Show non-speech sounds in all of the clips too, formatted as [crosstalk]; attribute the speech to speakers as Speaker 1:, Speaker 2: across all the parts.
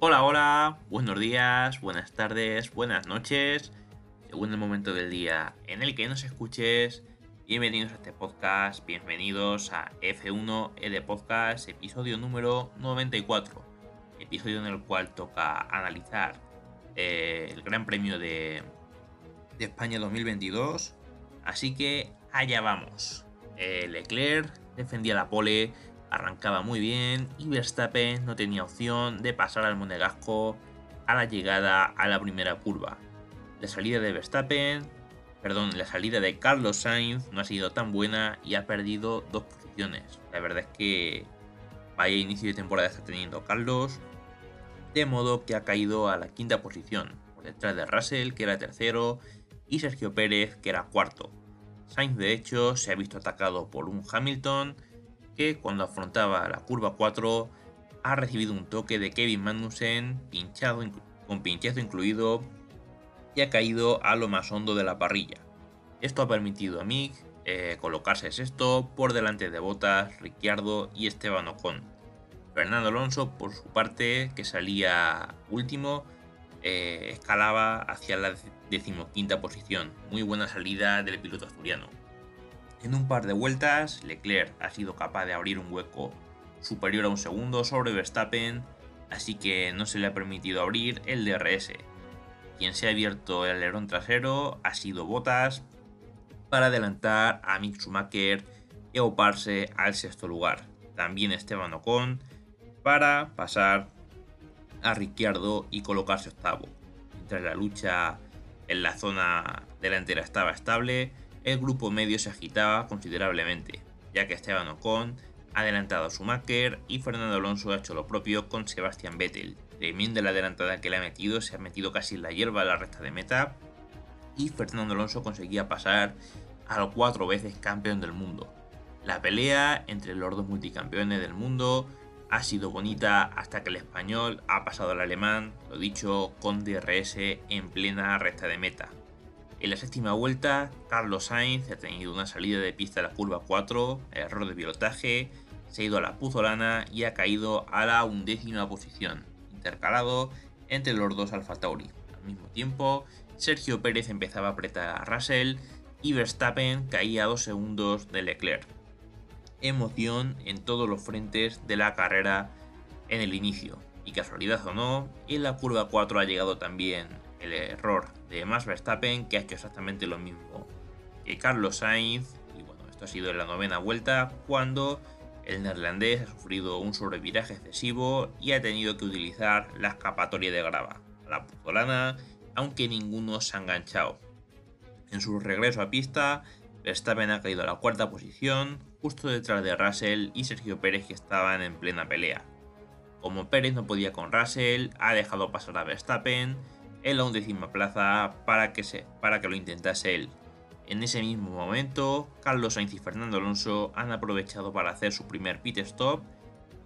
Speaker 1: Hola, hola, buenos días, buenas tardes, buenas noches, según el momento del día en el que nos escuches. Bienvenidos a este podcast, bienvenidos a F1 ED Podcast, episodio número 94, episodio en el cual toca analizar eh, el Gran Premio de, de, España 2022. Así que allá vamos. Eh, Leclerc defendía la pole arrancaba muy bien y Verstappen no tenía opción de pasar al monegasco a la llegada a la primera curva. La salida de Verstappen, perdón, la salida de Carlos Sainz no ha sido tan buena y ha perdido dos posiciones. La verdad es que vaya inicio de temporada está teniendo Carlos, de modo que ha caído a la quinta posición, por detrás de Russell, que era tercero, y Sergio Pérez, que era cuarto. Sainz, de hecho, se ha visto atacado por un Hamilton que cuando afrontaba la curva 4 ha recibido un toque de Kevin Magnussen pinchado, con pinchazo incluido y ha caído a lo más hondo de la parrilla. Esto ha permitido a Mick eh, colocarse sexto por delante de Bottas, Ricciardo y Esteban Ocon. Fernando Alonso, por su parte, que salía último, eh, escalaba hacia la decimoquinta posición. Muy buena salida del piloto asturiano. En un par de vueltas, Leclerc ha sido capaz de abrir un hueco superior a un segundo sobre Verstappen, así que no se le ha permitido abrir el DRS. Quien se ha abierto el alerón trasero ha sido Bottas para adelantar a Mick Schumacher y oparse al sexto lugar. También Esteban Ocon para pasar a Ricciardo y colocarse octavo. Mientras la lucha en la zona delantera estaba estable, el grupo medio se agitaba considerablemente, ya que Esteban Ocon ha adelantado a Schumacher y Fernando Alonso ha hecho lo propio con Sebastian Vettel. Tremenda la adelantada que le ha metido, se ha metido casi en la hierba a la recta de meta y Fernando Alonso conseguía pasar al cuatro veces campeón del mundo. La pelea entre los dos multicampeones del mundo ha sido bonita hasta que el español ha pasado al alemán, lo dicho, con DRS en plena recta de meta. En la séptima vuelta, Carlos Sainz ha tenido una salida de pista a la curva 4, error de pilotaje, se ha ido a la puzolana y ha caído a la undécima posición, intercalado entre los dos Alfa Tauri. Al mismo tiempo, Sergio Pérez empezaba a apretar a Russell y Verstappen caía a dos segundos de Leclerc. Emoción en todos los frentes de la carrera en el inicio. Y casualidad o no, en la curva 4 ha llegado también el error de Max Verstappen, que ha hecho exactamente lo mismo que Carlos Sainz. Y bueno, esto ha sido en la novena vuelta, cuando el neerlandés ha sufrido un sobreviraje excesivo y ha tenido que utilizar la escapatoria de grava, la puzolana, aunque ninguno se ha enganchado. En su regreso a pista, Verstappen ha caído a la cuarta posición, justo detrás de Russell y Sergio Pérez que estaban en plena pelea. Como Pérez no podía con Russell, ha dejado pasar a Verstappen en la undécima plaza para que, para que lo intentase él. En ese mismo momento, Carlos Sainz y Fernando Alonso han aprovechado para hacer su primer pit stop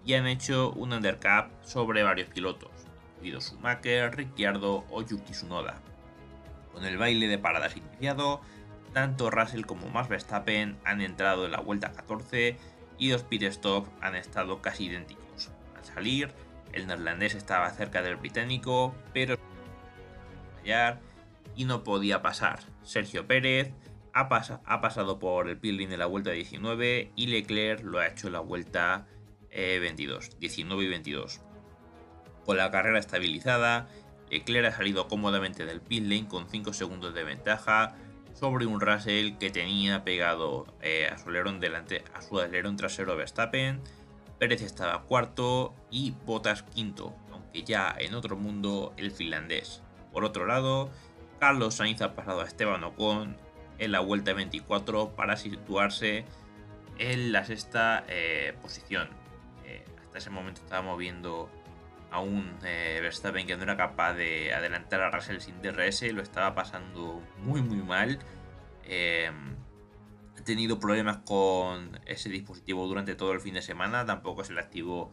Speaker 1: y han hecho un undercap sobre varios pilotos, incluido Schumacher, Ricciardo o Yuki Tsunoda. Con el baile de paradas iniciado, tanto Russell como Max Verstappen han entrado en la vuelta 14 y los pit stops han estado casi idénticos. Al salir, el neerlandés estaba cerca del británico, pero y no podía pasar. Sergio Pérez ha, ha pasado por el pit de la vuelta 19 y Leclerc lo ha hecho en la vuelta 22, eh, 19 y 22. Con la carrera estabilizada, Leclerc ha salido cómodamente del pit lane con 5 segundos de ventaja sobre un Russell que tenía pegado eh, a, su alerón delante, a su alerón trasero Verstappen. Pérez estaba cuarto y Bottas quinto, aunque ya en otro mundo el finlandés. Por otro lado, Carlos Sainz ha pasado a Esteban Ocon en la vuelta 24 para situarse en la sexta eh, posición. Eh, hasta ese momento estábamos viendo a un eh, Verstappen que no era capaz de adelantar a Russell sin DRS, lo estaba pasando muy muy mal. ha tenido problemas con ese dispositivo durante todo el fin de semana, tampoco se le activó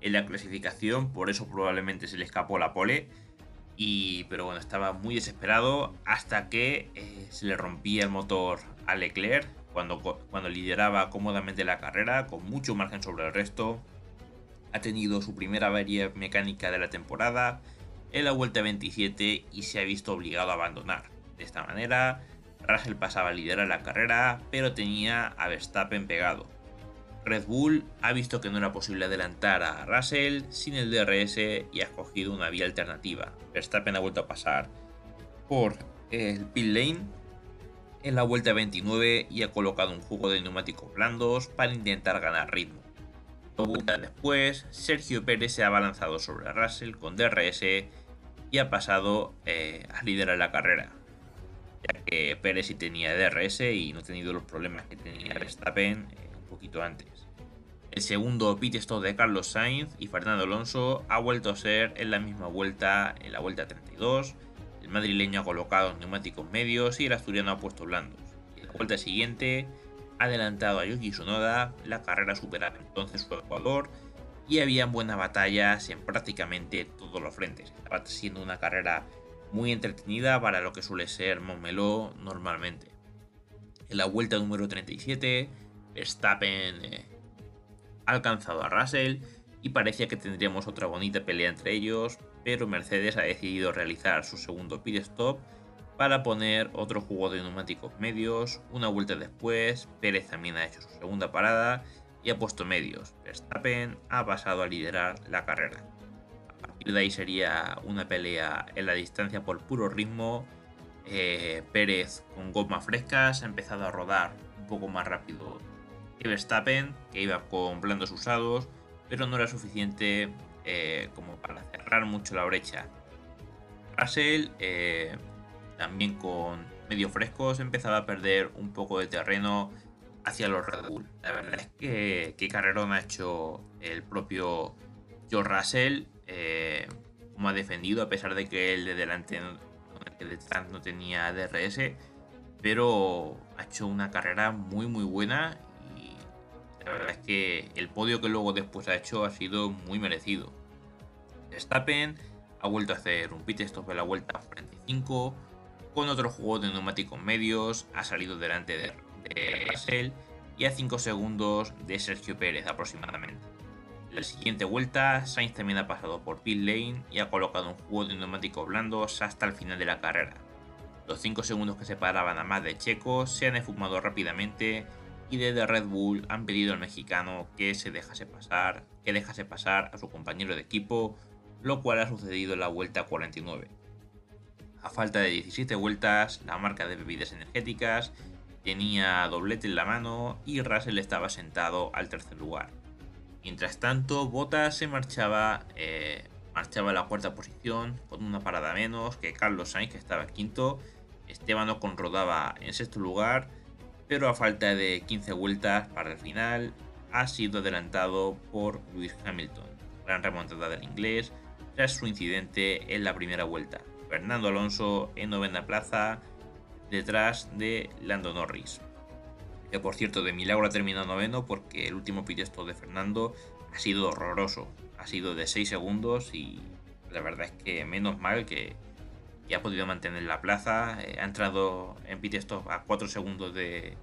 Speaker 1: en la clasificación, por eso probablemente se le escapó la pole. Y, pero bueno, estaba muy desesperado hasta que eh, se le rompía el motor a Leclerc cuando, cuando lideraba cómodamente la carrera con mucho margen sobre el resto. ha tenido su primera avería mecánica de la temporada en la vuelta 27 y se ha visto obligado a abandonar. De esta manera, Russell pasaba a liderar la carrera, pero tenía a Verstappen pegado. Red Bull ha visto que no era posible adelantar a Russell sin el DRS y ha escogido una vía alternativa. Verstappen ha vuelto a pasar por el pit lane en la vuelta 29 y ha colocado un juego de neumáticos blandos para intentar ganar ritmo. Dos vueltas después, Sergio Pérez se ha abalanzado sobre Russell con DRS y ha pasado eh, a liderar la carrera, ya que Pérez sí tenía DRS y no ha tenido los problemas que tenía Verstappen poquito antes. El segundo pit stop de Carlos Sainz y Fernando Alonso ha vuelto a ser en la misma vuelta, en la vuelta 32. El madrileño ha colocado neumáticos medios y el asturiano ha puesto blandos. En la vuelta siguiente ha adelantado a Yuki Tsunoda, la carrera superaba entonces su Ecuador y había buenas batallas en prácticamente todos los frentes. Estaba siendo una carrera muy entretenida para lo que suele ser Montmeló normalmente. En la vuelta número 37, Verstappen eh, ha alcanzado a Russell y parecía que tendríamos otra bonita pelea entre ellos, pero Mercedes ha decidido realizar su segundo pit stop para poner otro juego de neumáticos medios. Una vuelta después, Pérez también ha hecho su segunda parada y ha puesto medios. Verstappen ha pasado a liderar la carrera. A partir de ahí sería una pelea en la distancia por puro ritmo. Eh, Pérez con gomas frescas ha empezado a rodar un poco más rápido que Verstappen, que iba con blandos usados, pero no era suficiente eh, como para cerrar mucho la brecha. Russell, eh, también con medio frescos, empezaba a perder un poco de terreno hacia los Red Bull. La verdad es que qué carrerón ha hecho el propio George Russell, eh, como ha defendido, a pesar de que el de delante, el detrás no tenía DRS, pero ha hecho una carrera muy muy buena la verdad es que el podio que luego después ha hecho ha sido muy merecido. Verstappen ha vuelto a hacer un pit stop en la vuelta 45 con otro juego de neumáticos medios, ha salido delante de, de y a 5 segundos de Sergio Pérez aproximadamente. En la siguiente vuelta, Sainz también ha pasado por pit lane y ha colocado un juego de neumáticos blandos hasta el final de la carrera. Los 5 segundos que separaban a más de Checo se han esfumado rápidamente y desde Red Bull han pedido al mexicano que se dejase pasar, que dejase pasar a su compañero de equipo, lo cual ha sucedido en la vuelta 49. A falta de 17 vueltas, la marca de bebidas energéticas tenía doblete en la mano y Russell estaba sentado al tercer lugar. Mientras tanto, Bottas se marchaba, eh, marchaba a la cuarta posición con una parada menos que Carlos Sainz, que estaba quinto. Esteban Ocon rodaba en sexto lugar pero a falta de 15 vueltas para el final ha sido adelantado por Lewis Hamilton. Gran remontada del inglés tras su incidente en la primera vuelta. Fernando Alonso en novena plaza detrás de Lando Norris. Que por cierto de milagro ha terminado noveno porque el último pit de Fernando ha sido horroroso. Ha sido de 6 segundos y la verdad es que menos mal que y ha podido mantener la plaza. Eh, ha entrado en pit stop a 4 segundos de,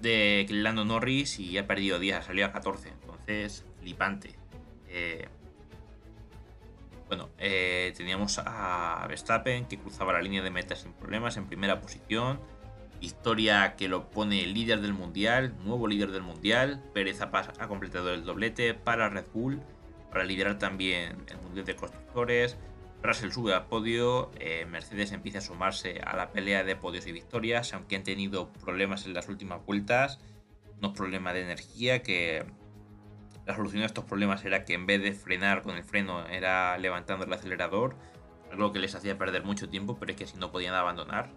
Speaker 1: de Lando Norris y ha perdido 10, ha salido a 14. Entonces, flipante. Eh, bueno, eh, teníamos a Verstappen que cruzaba la línea de meta sin problemas en primera posición. Victoria que lo pone líder del mundial, nuevo líder del mundial. Pérez ha, ha completado el doblete para Red Bull, para liderar también el mundial de constructores. Russell sube al podio, eh, Mercedes empieza a sumarse a la pelea de podios y victorias, aunque han tenido problemas en las últimas vueltas, unos problemas de energía que la solución a estos problemas era que en vez de frenar con el freno era levantando el acelerador, algo que les hacía perder mucho tiempo, pero es que si no podían abandonar.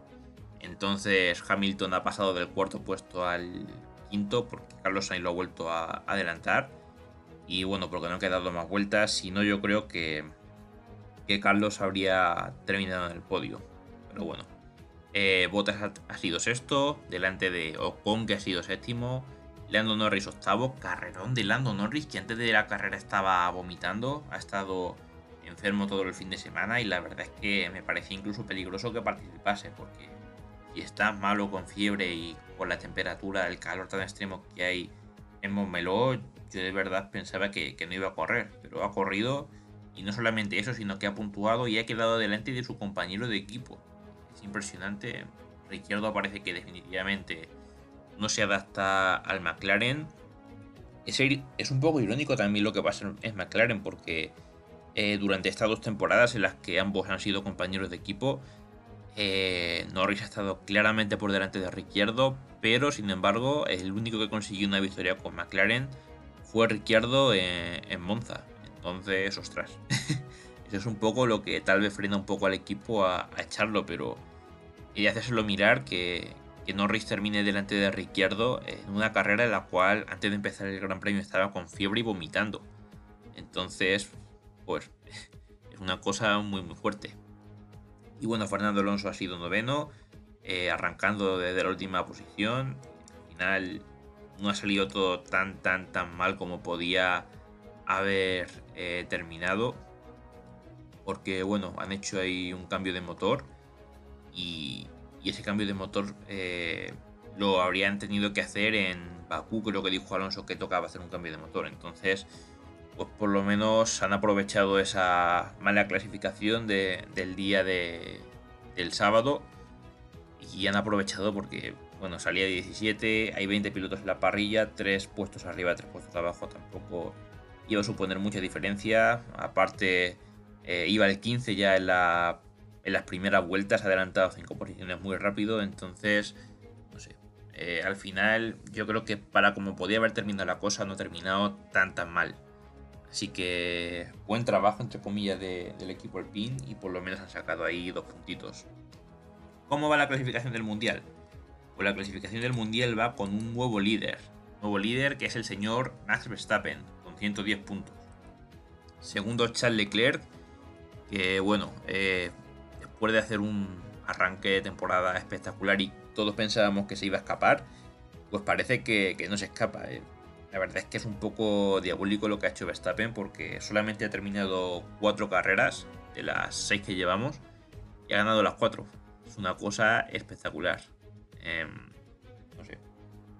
Speaker 1: Entonces Hamilton ha pasado del cuarto puesto al quinto porque Carlos Sainz lo ha vuelto a adelantar. Y bueno, porque no han quedado más vueltas, si no yo creo que que Carlos habría terminado en el podio. Pero bueno. Eh, Bottas ha, sido sexto, delante de Ocon, que ha sido séptimo. Lando Norris octavo, carrerón de Lando Norris, que antes de la carrera estaba vomitando, ha estado enfermo todo el fin de semana y la verdad es que me parecía incluso peligroso que participase, porque si estás malo con fiebre y con la temperatura, el calor tan extremo que hay en Montmeló, yo de verdad pensaba que, no iba a correr, pero ha corrido y no solamente eso, sino que ha puntuado y ha quedado delante de su compañero de equipo. Es impresionante. Ricciardo parece que definitivamente no se adapta al McLaren. Es, un poco irónico también lo que pasa en McLaren porque eh, durante estas dos temporadas en las que ambos han sido compañeros de equipo, eh, Norris ha estado claramente por delante de Ricciardo, pero sin embargo el único que consiguió una victoria con McLaren fue Ricciardo en, Monza. Entonces, ostras, [laughs] eso es un poco lo que tal vez frena un poco al equipo a, echarlo, pero y hacérselo mirar que, que Norris termine delante de Ricciardo en una carrera en la cual antes de empezar el Gran Premio estaba con fiebre y vomitando. Entonces, pues [laughs] es una cosa muy muy fuerte. Y bueno, Fernando Alonso ha sido noveno, eh, arrancando desde la última posición. Al final no ha salido todo tan, tan, tan mal como podía haber eh, terminado. Porque bueno, han hecho ahí un cambio de motor. Y, ese cambio de motor eh, lo habrían tenido que hacer en Bakú, creo que dijo Alonso que tocaba hacer un cambio de motor. Entonces, pues por lo menos han aprovechado esa mala clasificación del día de, del sábado y han aprovechado porque, bueno, salía 17, hay 20 pilotos en la parrilla, 3 puestos arriba, 3 puestos abajo, tampoco iba a suponer mucha diferencia. Aparte, eh, iba el 15 ya en, la, en las primeras vueltas, adelantado 5 posiciones muy rápido, entonces, no sé. Eh, al final, yo creo que para como podía haber terminado la cosa, no ha terminado tan tan mal. Así que buen trabajo, entre comillas, del equipo Alpine y por lo menos han sacado ahí dos puntitos. ¿Cómo va la clasificación del Mundial? Pues la clasificación del Mundial va con un nuevo líder. Nuevo líder que es el señor Max Verstappen, 110 puntos. Segundo Charles Leclerc, que bueno, eh, después de hacer un arranque de temporada espectacular y todos pensábamos que se iba a escapar, pues parece que, no se escapa. Eh. La verdad es que es un poco diabólico lo que ha hecho Verstappen porque solamente ha terminado cuatro carreras de las seis que llevamos y ha ganado las cuatro. Es una cosa espectacular. Em, no sé.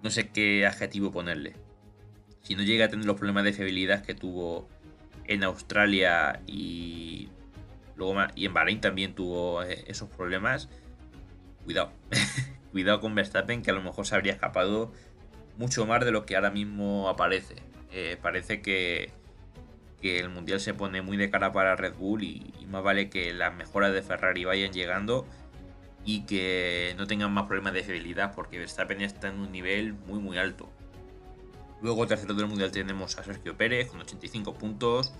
Speaker 1: No sé qué adjetivo ponerle. Si no llega a tener los problemas de fiabilidad que tuvo en Australia y luego y en Bahrein también tuvo eh, esos problemas, cuidado. [laughs] cuidado con Verstappen que a lo mejor se habría escapado mucho más de lo que ahora mismo aparece. Eh, parece que, el Mundial se pone muy de cara para Red Bull y, más vale que las mejoras de Ferrari vayan llegando y que no tengan más problemas de fiabilidad porque Verstappen está en un nivel muy muy alto. Luego tercero del Mundial tenemos a Sergio Pérez con 85 puntos,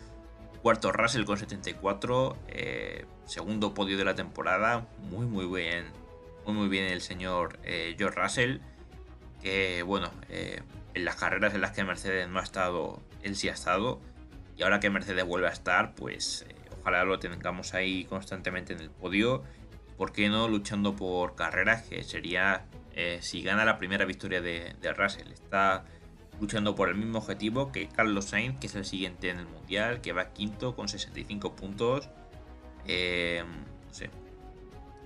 Speaker 1: cuarto Russell con 74, eh, segundo podio de la temporada, muy muy bien, muy muy bien el señor eh, George Russell que bueno, eh, en las carreras en las que Mercedes no ha estado, él sí ha estado. Y ahora que Mercedes vuelve a estar, pues ojalá lo tengamos ahí constantemente en el podio. ¿Por qué no luchando por carreras? Que sería si gana la primera victoria de, Russell. Está luchando por el mismo objetivo que Carlos Sainz, que es el siguiente en el Mundial, que va quinto con 65 puntos. no sé,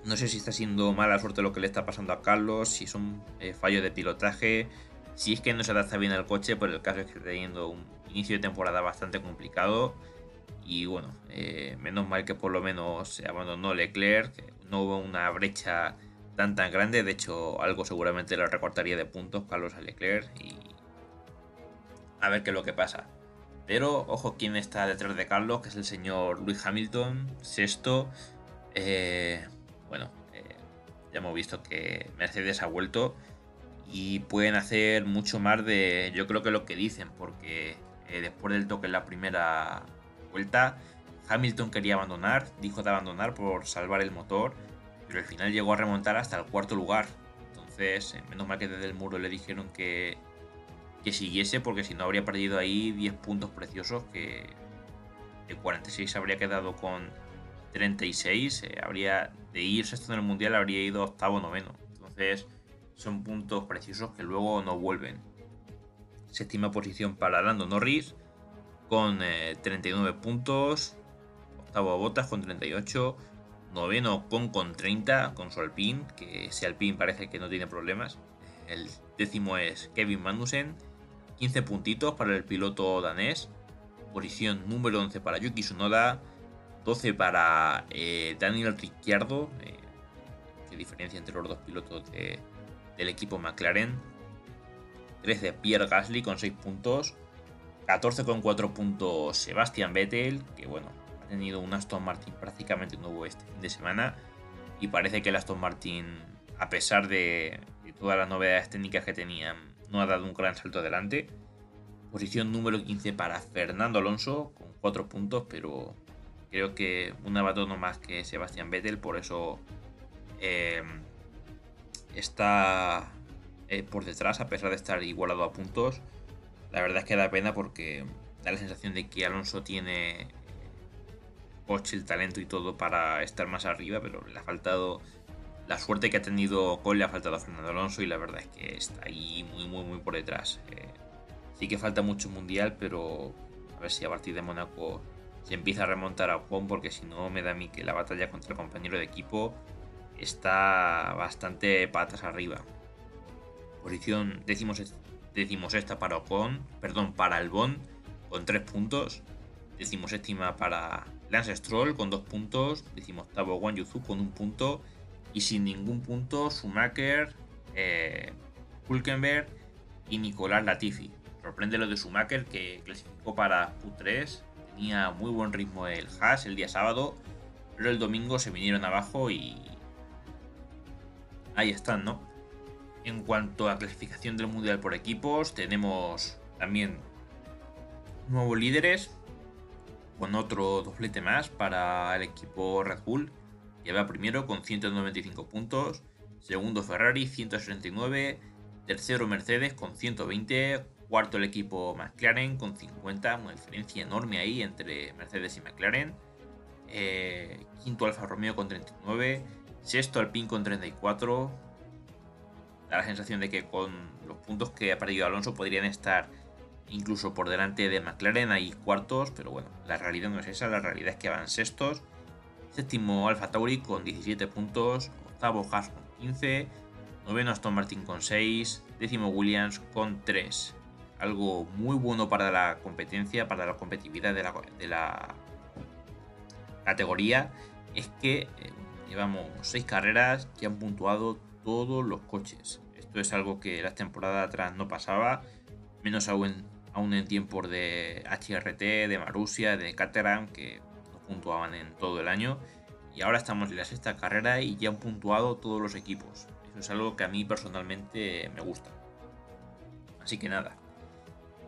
Speaker 1: no sé si está siendo mala suerte lo que le está pasando a Carlos, si son eh, fallos de pilotaje, si es que no se adapta bien al coche, pero el caso es que está teniendo un inicio de temporada bastante complicado. Y bueno, eh, menos mal que por lo menos se abandonó Leclerc, no hubo una brecha tan tan grande, de hecho algo seguramente le recortaría de puntos Carlos a Leclerc y a ver qué es lo que pasa. Pero ojo quién está detrás de Carlos, que es el señor Luis Hamilton, sexto. Eh, bueno, eh, ya hemos visto que Mercedes ha vuelto y pueden hacer mucho más de, yo creo que lo que dicen, porque eh, después del toque en la primera vuelta, Hamilton quería abandonar, dijo de abandonar por salvar el motor, pero al final llegó a remontar hasta el cuarto lugar. Entonces, menos mal que desde el muro le dijeron que, que siguiese, porque si no habría perdido ahí 10 puntos preciosos que de 46 habría quedado con 36, eh, habría de ir sexto en el mundial, habría ido octavo noveno. Entonces, son puntos preciosos que luego no vuelven. Séptima posición para Lando Norris con 39 eh, puntos. Octavo Botas con 38. Noveno con, con 30 con su Alpine, que ese Alpine parece que no tiene problemas. El décimo es Kevin Magnussen. 15 puntitos para el piloto danés. Posición número 11 para Yuki Tsunoda. 12 para eh, Daniel Ricciardo. Eh, qué diferencia entre los dos pilotos del equipo McLaren. 13 Pierre Gasly con 6 puntos. 14 con 4 puntos Sebastian Vettel, que bueno, ha tenido un Aston Martin prácticamente nuevo este fin de semana. Y parece que el Aston Martin, a pesar de, de todas las novedades técnicas que tenían, no ha dado un gran salto adelante. Posición número 15 para Fernando Alonso, con 4 puntos, pero creo que un abatono más que Sebastian Vettel, por eso eh, está eh, por detrás, a pesar de estar igualado a puntos. La verdad es que da pena porque da la sensación de que Alonso tiene eh, coche, el talento y todo para estar más arriba, pero le ha faltado la suerte que ha tenido Cole, le ha faltado a Fernando Alonso y la verdad es que está ahí muy, muy, muy por detrás. Eh, sí que falta mucho mundial, pero a ver si a partir de Mónaco se empieza a remontar a Juan, porque si no me da a mí que la batalla contra el compañero de equipo está bastante patas arriba. Posición decimos esta para Ocon, perdón, para Albon con 3 puntos. séptima para Lance Stroll con 2 puntos. octavo Wang Yuzu con 1 punto. Y sin ningún punto Schumacher, eh, Hulkenberg y Nicolás Latifi. Sorprende lo de Schumacher que clasificó para Q3. Tenía muy buen ritmo el Haas el día sábado. Pero el domingo se vinieron abajo y... Ahí están, ¿no? En cuanto a clasificación del Mundial por equipos, tenemos también nuevos líderes, con otro doblete más para el equipo Red Bull, que va primero con 195 puntos, segundo Ferrari 169, tercero Mercedes con 120, cuarto el equipo McLaren con 50, una diferencia enorme ahí entre Mercedes y McLaren, eh, quinto Alfa Romeo con 39, sexto Alpine con 34, da la sensación de que con los puntos que ha perdido Alonso podrían estar incluso por delante de McLaren, hay cuartos, pero bueno, la realidad no es esa, la realidad es que van sextos. Séptimo Alfa Tauri con 17 puntos, octavo Haas con 15, noveno Aston Martin con 6, décimo Williams con 3. Algo muy bueno para la competencia, para la competitividad de la, categoría, es que eh, llevamos 6 carreras que han puntuado todos los coches. Esto es algo que la temporada atrás no pasaba, menos aún, en tiempos de HRT, de Marussia, de Caterham, que puntuaban en todo el año. Y ahora estamos en la sexta carrera y ya han puntuado todos los equipos. Eso es algo que a mí personalmente me gusta. Así que nada.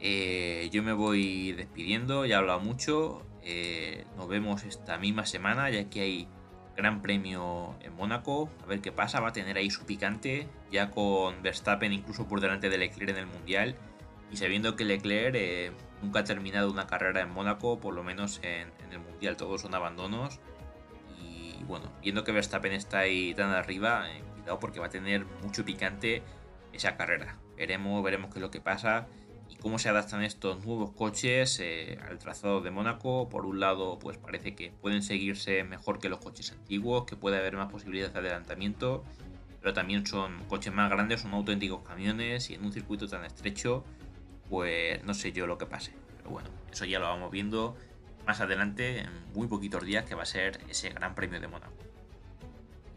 Speaker 1: Eh, yo me voy despidiendo, ya he hablado mucho. Eh, nos vemos esta misma semana, ya que hay Gran Premio en Mónaco, a ver qué pasa, va a tener ahí su picante, ya con Verstappen incluso por delante de Leclerc en el Mundial, y sabiendo que Leclerc eh, nunca ha terminado una carrera en Mónaco, por lo menos en, el Mundial todos son abandonos, y bueno, viendo que Verstappen está ahí tan arriba, eh, cuidado porque va a tener mucho picante esa carrera, veremos, veremos qué es lo que pasa, y cómo se adaptan estos nuevos coches eh, al trazado de Mónaco. Por un lado, pues parece que pueden seguirse mejor que los coches antiguos, que puede haber más posibilidades de adelantamiento, pero también son coches más grandes, son auténticos camiones y en un circuito tan estrecho, pues no sé yo lo que pase. Pero bueno, eso ya lo vamos viendo más adelante, en muy poquitos días, que va a ser ese Gran Premio de Mónaco.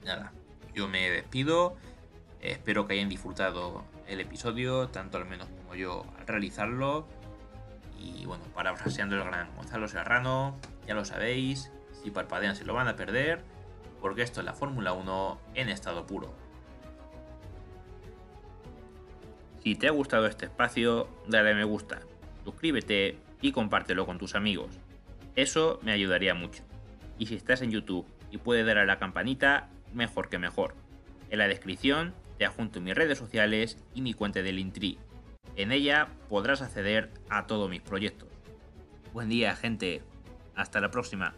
Speaker 1: Nada, yo me despido. Espero que hayan disfrutado el episodio, tanto al menos como yo al realizarlo. Y bueno, parafraseando el gran Gonzalo Serrano, ya lo sabéis, si parpadean se lo van a perder, porque esto es la Fórmula 1 en estado puro. Si te ha gustado este espacio, dale a me gusta, suscríbete y compártelo con tus amigos. Eso me ayudaría mucho. Y si estás en YouTube y puedes dar a la campanita, mejor que mejor. En la descripción te adjunto mis redes sociales y mi cuenta del Intri. En ella podrás acceder a todos mis proyectos. Buen día, gente. Hasta la próxima.